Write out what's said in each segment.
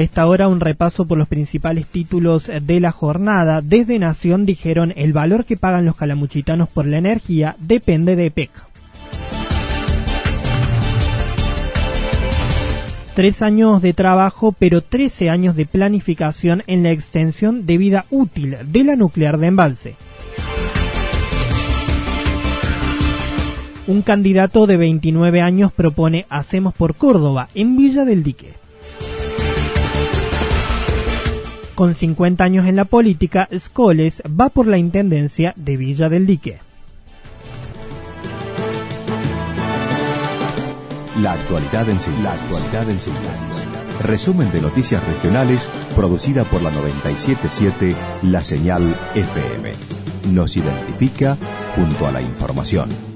A esta hora un repaso por los principales títulos de la jornada. Desde Nación dijeron el valor que pagan los calamuchitanos por la energía depende de EPEC. Tres años de trabajo, pero trece años de planificación en la extensión de vida útil de la nuclear de embalse. Un candidato de 29 años propone Hacemos por Córdoba en Villa del Dique. Con 50 años en la política, Scholes va por la intendencia de Villa del Dique. La actualidad en síntesis. Resumen de noticias regionales producida por la 977 La Señal FM. Nos identifica junto a la información.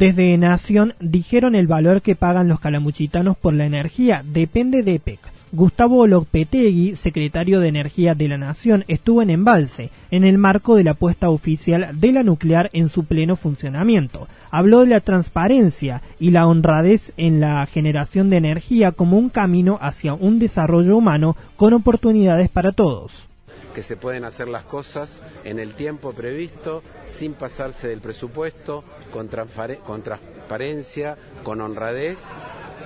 Desde Nación dijeron el valor que pagan los calamuchitanos por la energía depende de EPEC. Gustavo Lopetegui, secretario de Energía de la Nación, estuvo en Embalse en el marco de la puesta oficial de la nuclear en su pleno funcionamiento. Habló de la transparencia y la honradez en la generación de energía como un camino hacia un desarrollo humano con oportunidades para todos que se pueden hacer las cosas en el tiempo previsto, sin pasarse del presupuesto, con, transparencia, con honradez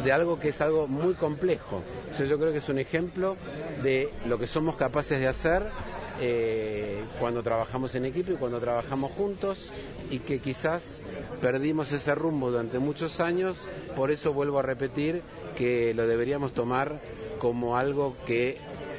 de algo que es algo muy complejo. yo creo que es un ejemplo de lo que somos capaces de hacer eh, cuando trabajamos en equipo y cuando trabajamos juntos y que quizás perdimos ese rumbo durante muchos años, por eso vuelvo a repetir que lo deberíamos tomar como algo que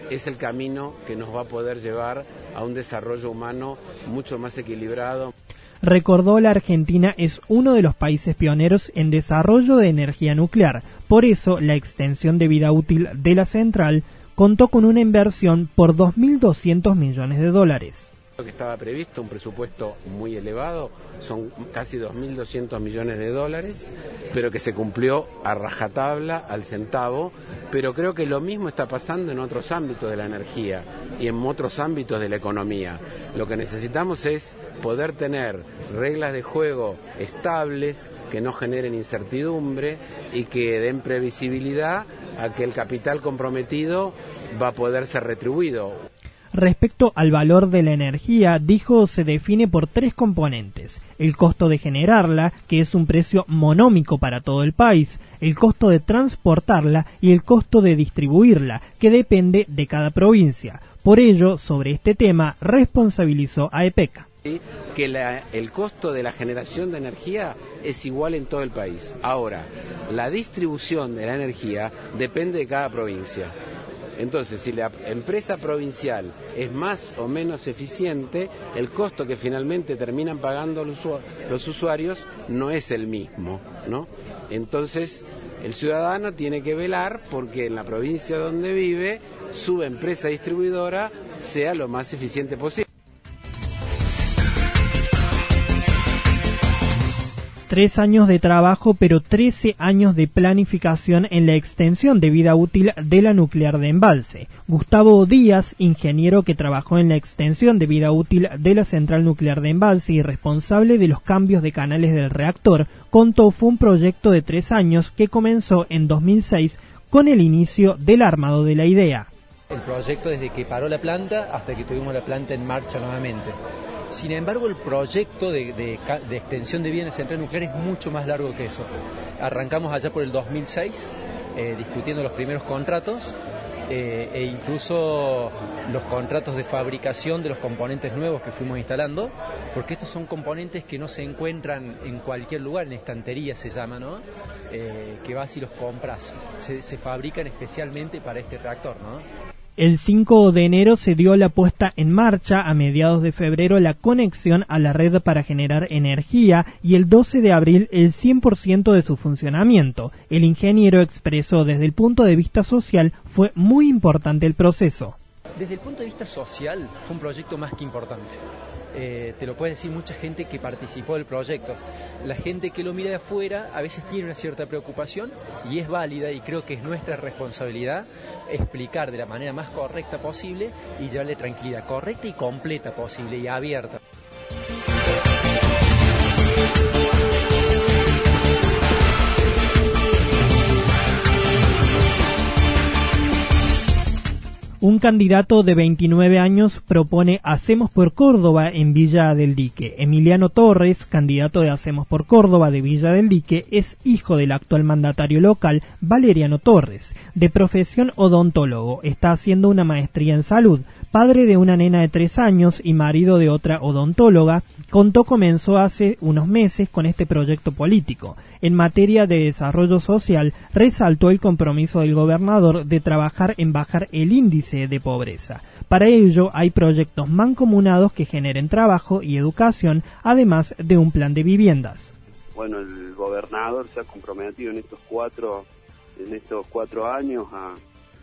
es el camino que nos va a poder llevar a un desarrollo humano mucho más equilibrado. Recordó la Argentina es uno de los países pioneros en desarrollo de energía nuclear. Por eso, la extensión de vida útil de la central contó con una inversión por 2.200 millones de dólares que estaba previsto, un presupuesto muy elevado, son casi 2.200 millones de dólares, pero que se cumplió a rajatabla, al centavo, pero creo que lo mismo está pasando en otros ámbitos de la energía y en otros ámbitos de la economía. Lo que necesitamos es poder tener reglas de juego estables, que no generen incertidumbre y que den previsibilidad a que el capital comprometido va a poder ser retribuido. Respecto al valor de la energía, dijo se define por tres componentes. El costo de generarla, que es un precio monómico para todo el país, el costo de transportarla y el costo de distribuirla, que depende de cada provincia. Por ello, sobre este tema, responsabilizó a EPECA que el costo de la generación de energía es igual en todo el país. Ahora, la distribución de la energía depende de cada provincia. Entonces, si la empresa provincial es más o menos eficiente, el costo que finalmente terminan pagando los usuarios no es el mismo, ¿no? Entonces, El ciudadano tiene que velar porque en la provincia donde vive su empresa distribuidora sea lo más eficiente posible. Tres años de trabajo, pero trece años de planificación en la extensión de vida útil de la nuclear de embalse. Gustavo Díaz, ingeniero que trabajó en la extensión de vida útil de la central nuclear de embalse y responsable de los cambios de canales del reactor, contó fue un proyecto de tres años que comenzó en 2006 con el inicio del armado de la idea. El proyecto desde que paró la planta hasta que tuvimos la planta en marcha nuevamente. Sin embargo, el proyecto de, extensión de bienes central nuclear es mucho más largo que eso. Arrancamos allá por el 2006 eh, discutiendo los primeros contratos eh, e incluso los contratos de fabricación de los componentes nuevos que fuimos instalando, porque estos son componentes que no se encuentran en cualquier lugar, en estantería se llama, ¿no? Eh, que vas y los compras. Se, se fabrican especialmente para este reactor, ¿no? El 5 de enero se dio la puesta en marcha, a mediados de febrero la conexión a la red para generar energía y el 12 de abril el 100% de su funcionamiento. El ingeniero expresó desde el punto de vista social fue muy importante el proceso. Desde el punto de vista social fue un proyecto más que importante. Eh, te lo puede decir mucha gente que participó del proyecto. La gente que lo mira de afuera a veces tiene una cierta preocupación y es válida y creo que es nuestra responsabilidad explicar de la manera más correcta posible y llevarle tranquilidad, correcta y completa posible y abierta. Un candidato de 29 años propone Hacemos por Córdoba en Villa del Dique. Emiliano Torres, candidato de Hacemos por Córdoba de Villa del Dique, es hijo del actual mandatario local, Valeriano Torres. De profesión odontólogo, está haciendo una maestría en salud. Padre de una nena de tres años y marido de otra odontóloga, Contó comenzó hace unos meses con este proyecto político. En materia de desarrollo social, resaltó el compromiso del gobernador de trabajar en bajar el índice de pobreza. Para ello hay proyectos mancomunados que generen trabajo y educación, además de un plan de viviendas. Bueno, el gobernador se ha comprometido en estos cuatro, en estos cuatro años a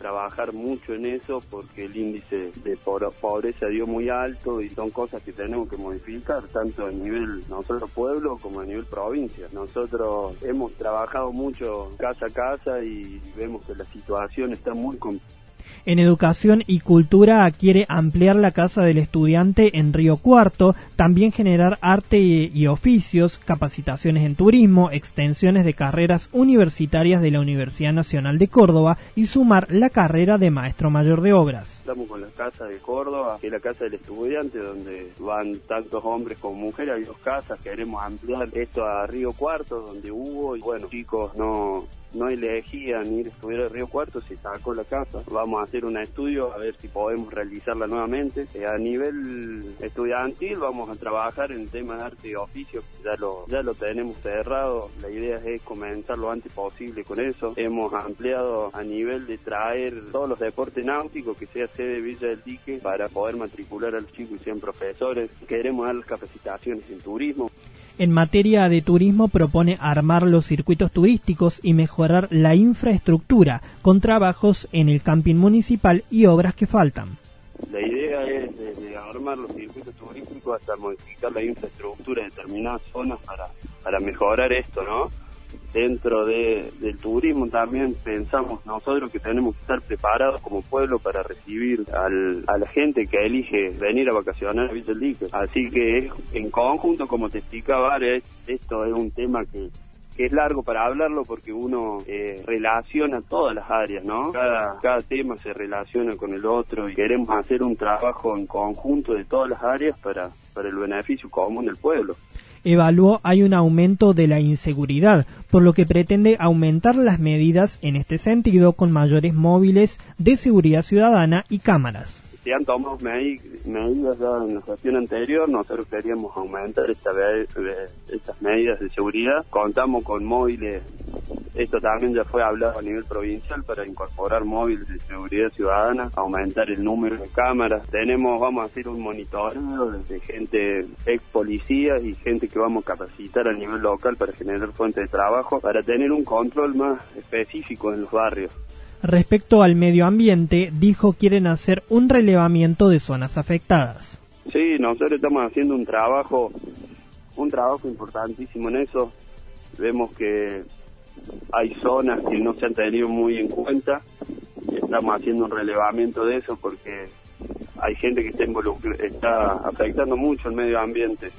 trabajar mucho en eso porque el índice de pobreza dio muy alto y son cosas que tenemos que modificar, tanto a nivel nosotros pueblo como a nivel provincia. Nosotros hemos trabajado mucho casa a casa y vemos que la situación está muy complicada en Educación y Cultura quiere ampliar la Casa del Estudiante en Río Cuarto, también generar arte y oficios, capacitaciones en turismo, extensiones de carreras universitarias de la Universidad Nacional de Córdoba y sumar la carrera de Maestro Mayor de Obras. Estamos con la Casa de Córdoba, que es la Casa del Estudiante, donde van tantos hombres como mujeres, hay dos casas, queremos ampliar esto a Río Cuarto, donde hubo, y bueno, chicos no no elegían ir a estudiar a Río Cuarto, se sacó la casa. Vamos a hacer un estudio a ver si podemos realizarla nuevamente. Eh, a nivel estudiantil vamos a trabajar en temas de arte y oficio, ya lo, ya lo tenemos cerrado. La idea es comenzar lo antes posible con eso. Hemos ampliado a nivel de traer todos los deportes náuticos que sea sede de Villa del Dique para poder matricular a los chicos y sean profesores. Queremos dar capacitaciones en turismo. En materia de turismo propone armar los circuitos turísticos y mejorar la infraestructura con trabajos en el camping municipal y obras que faltan. La idea es de, armar los circuitos turísticos hasta modificar la infraestructura de determinadas zonas para, para mejorar esto, ¿no? Dentro de, del turismo también pensamos nosotros que tenemos que estar preparados como pueblo para recibir al, a la gente que elige venir a vacacionar a Villa del Así que en conjunto, como te explicaba, esto es un tema que, que es largo para hablarlo porque uno eh, relaciona todas las áreas, ¿no? Cada, cada tema se relaciona con el otro y queremos hacer un trabajo en conjunto de todas las áreas para, para el beneficio común del pueblo evaluó hay un aumento de la inseguridad, por lo que pretende aumentar las medidas en este sentido con mayores móviles de seguridad ciudadana y cámaras. Se han tomado medidas ya en la gestión anterior, nosotros queríamos aumentar esta, estas medidas de seguridad. Contamos con móviles, esto también ya fue hablado a nivel provincial para incorporar móviles de seguridad ciudadana, aumentar el número de cámaras. Tenemos, vamos a hacer un monitoreo de gente ex policías y gente que vamos a capacitar a nivel local para generar fuentes de trabajo, para tener un control más específico en los barrios. Respecto al medio ambiente, dijo quieren hacer un relevamiento de zonas afectadas. Sí, nosotros estamos haciendo un trabajo, un trabajo importantísimo en eso. Vemos que hay zonas que no se han tenido muy en cuenta. Estamos haciendo un relevamiento de eso porque hay gente que está, está afectando mucho el medio ambiente.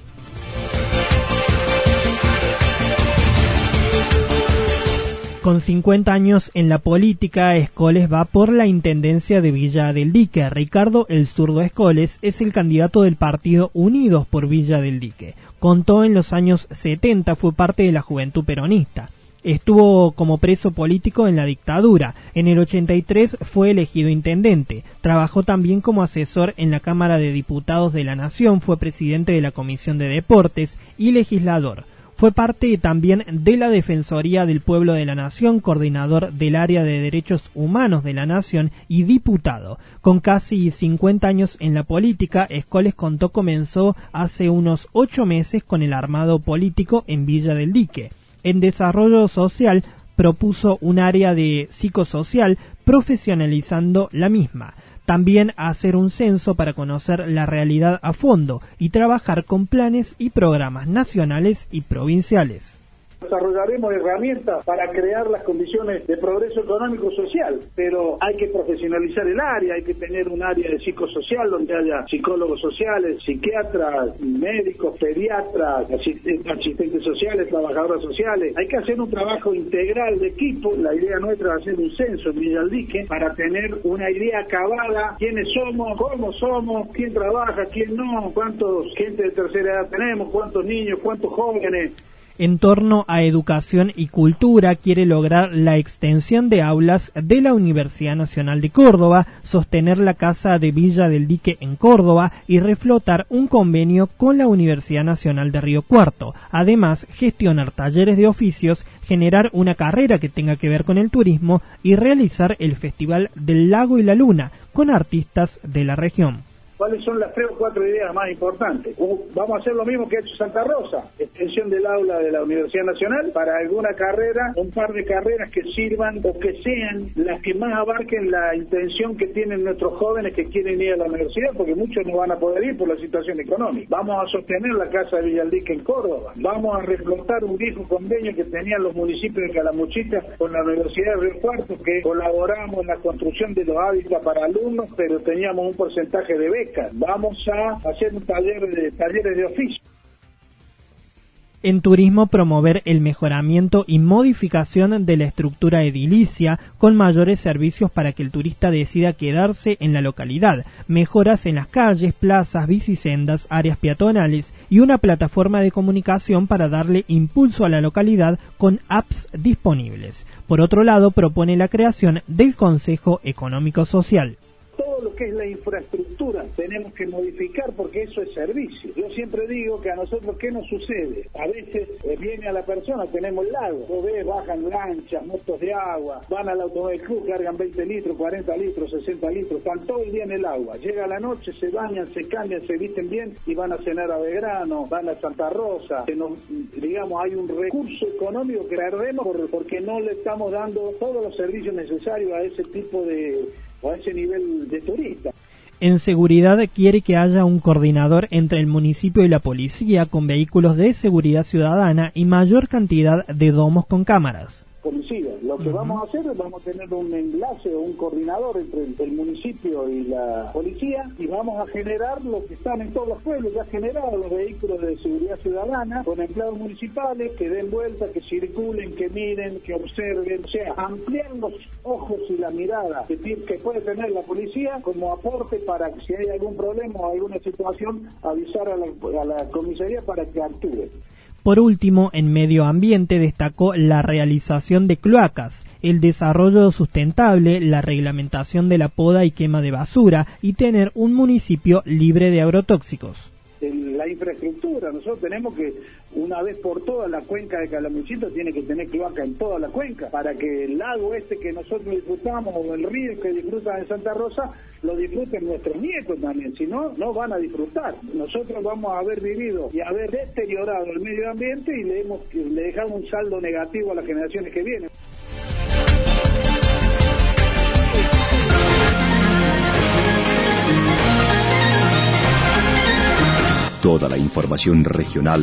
Con 50 años en la política, Escoles va por la intendencia de Villa del Dique. Ricardo El Zurdo Escoles es el candidato del partido Unidos por Villa del Dique. Contó en los años 70, fue parte de la juventud peronista. Estuvo como preso político en la dictadura. En el 83 fue elegido intendente. Trabajó también como asesor en la Cámara de Diputados de la Nación, fue presidente de la Comisión de Deportes y legislador. Fue parte también de la Defensoría del Pueblo de la Nación, coordinador del área de derechos humanos de la Nación y diputado. Con casi 50 años en la política, Escoles contó comenzó hace unos ocho meses con el armado político en Villa del Dique. En desarrollo social propuso un área de psicosocial profesionalizando la misma también hacer un censo para conocer la realidad a fondo y trabajar con planes y programas nacionales y provinciales desarrollaremos herramientas para crear las condiciones de progreso económico social, pero hay que profesionalizar el área, hay que tener un área de psicosocial donde haya psicólogos sociales, psiquiatras, médicos, pediatras, asistentes sociales, trabajadoras sociales. Hay que hacer un trabajo integral de equipo. La idea nuestra es hacer un censo en Villaldique para tener una idea acabada, quiénes somos, cómo somos, quién trabaja, quién no, cuántos gente de tercera edad tenemos, cuántos niños, cuántos jóvenes en torno a educación y cultura quiere lograr la extensión de aulas de la Universidad Nacional de Córdoba, sostener la Casa de Villa del Dique en Córdoba y reflotar un convenio con la Universidad Nacional de Río Cuarto. Además, gestionar talleres de oficios, generar una carrera que tenga que ver con el turismo y realizar el Festival del Lago y la Luna con artistas de la región cuáles son las tres o cuatro ideas más importantes. Vamos a hacer lo mismo que ha hecho Santa Rosa, extensión del aula de la Universidad Nacional para alguna carrera, un par de carreras que sirvan o que sean las que más abarquen la intención que tienen nuestros jóvenes que quieren ir a la universidad, porque muchos no van a poder ir por la situación económica. Vamos a sostener la Casa de Villaldique en Córdoba, vamos a reflotar un viejo convenio que tenían los municipios de Calamuchita con la Universidad de Río Cuarto, que colaboramos en la construcción de los hábitats para alumnos, pero teníamos un porcentaje de becas Vamos a hacer un taller de talleres de oficio. En turismo promover el mejoramiento y modificación de la estructura edilicia con mayores servicios para que el turista decida quedarse en la localidad, mejoras en las calles, plazas, bicisendas, áreas peatonales y una plataforma de comunicación para darle impulso a la localidad con apps disponibles. Por otro lado, propone la creación del Consejo Económico Social todo lo que es la infraestructura tenemos que modificar porque eso es servicio. Yo siempre digo que a nosotros, ¿qué nos sucede? A veces eh, viene a la persona, tenemos lago, vos ves, bajan lanchas, motos de agua, van al automóvil club, cargan 20 litros, 40 litros, 60 litros, están todo el día en el agua. Llega la noche, se bañan, se cambian, se visten bien y van a cenar a Belgrano, van a Santa Rosa. Que nos, digamos, hay un recurso económico que perdemos porque no le estamos dando todos los servicios necesarios a ese tipo de a ese nivel de turista. En seguridad quiere que haya un coordinador entre el municipio y la policía con vehículos de seguridad ciudadana y mayor cantidad de domos con cámaras. Lo que vamos a hacer es vamos a tener un enlace o un coordinador entre el, municipio y la policía y vamos a generar lo que están en todos los pueblos, ya generado los vehículos de seguridad ciudadana con empleados municipales que den vuelta, que circulen, que miren, que observen, o sea, ampliar los ojos y la mirada que, que puede tener la policía como aporte para que si hay algún problema o alguna situación avisar a la, a la comisaría para que actúe Por último, en medio ambiente destacó la realización de cloacas, el desarrollo sustentable, la reglamentación de la poda y quema de basura y tener un municipio libre de agrotóxicos. La infraestructura, nosotros tenemos que una vez por todas la cuenca de Calamuchita tiene que tener cloaca en toda la cuenca para que el lago este que nosotros disfrutamos o el río que disfrutan en Santa Rosa lo disfruten nuestros nietos también, si no, no van a disfrutar. Nosotros vamos a haber vivido y haber deteriorado el medio ambiente y le, le dejamos un saldo negativo a las generaciones que vienen. Toda la información regional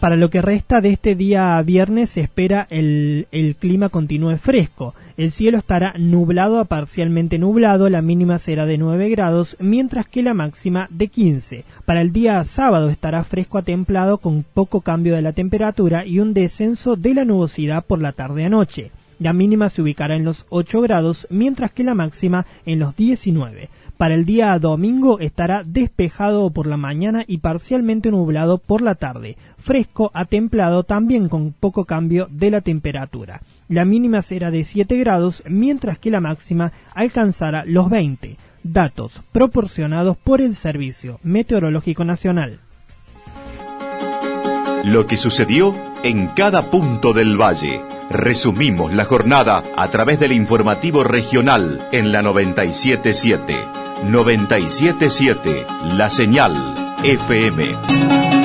Para lo que resta de este día viernes se espera el, el clima continúe fresco. El cielo estará nublado a parcialmente nublado, la mínima será de 9 grados, mientras que la máxima de 15. Para el día sábado estará fresco a templado con poco cambio de la temperatura y un descenso de la nubosidad por la tarde a noche. La mínima se ubicará en los 8 grados, mientras que la máxima en los 19. Para el día domingo estará despejado por la mañana y parcialmente nublado por la tarde, fresco a templado también con poco cambio de la temperatura. La mínima será de 7 grados, mientras que la máxima alcanzará los 20. Datos proporcionados por el Servicio Meteorológico Nacional. Lo que sucedió en cada punto del valle. Resumimos la jornada a través del informativo regional en la 977. 977 La Señal FM.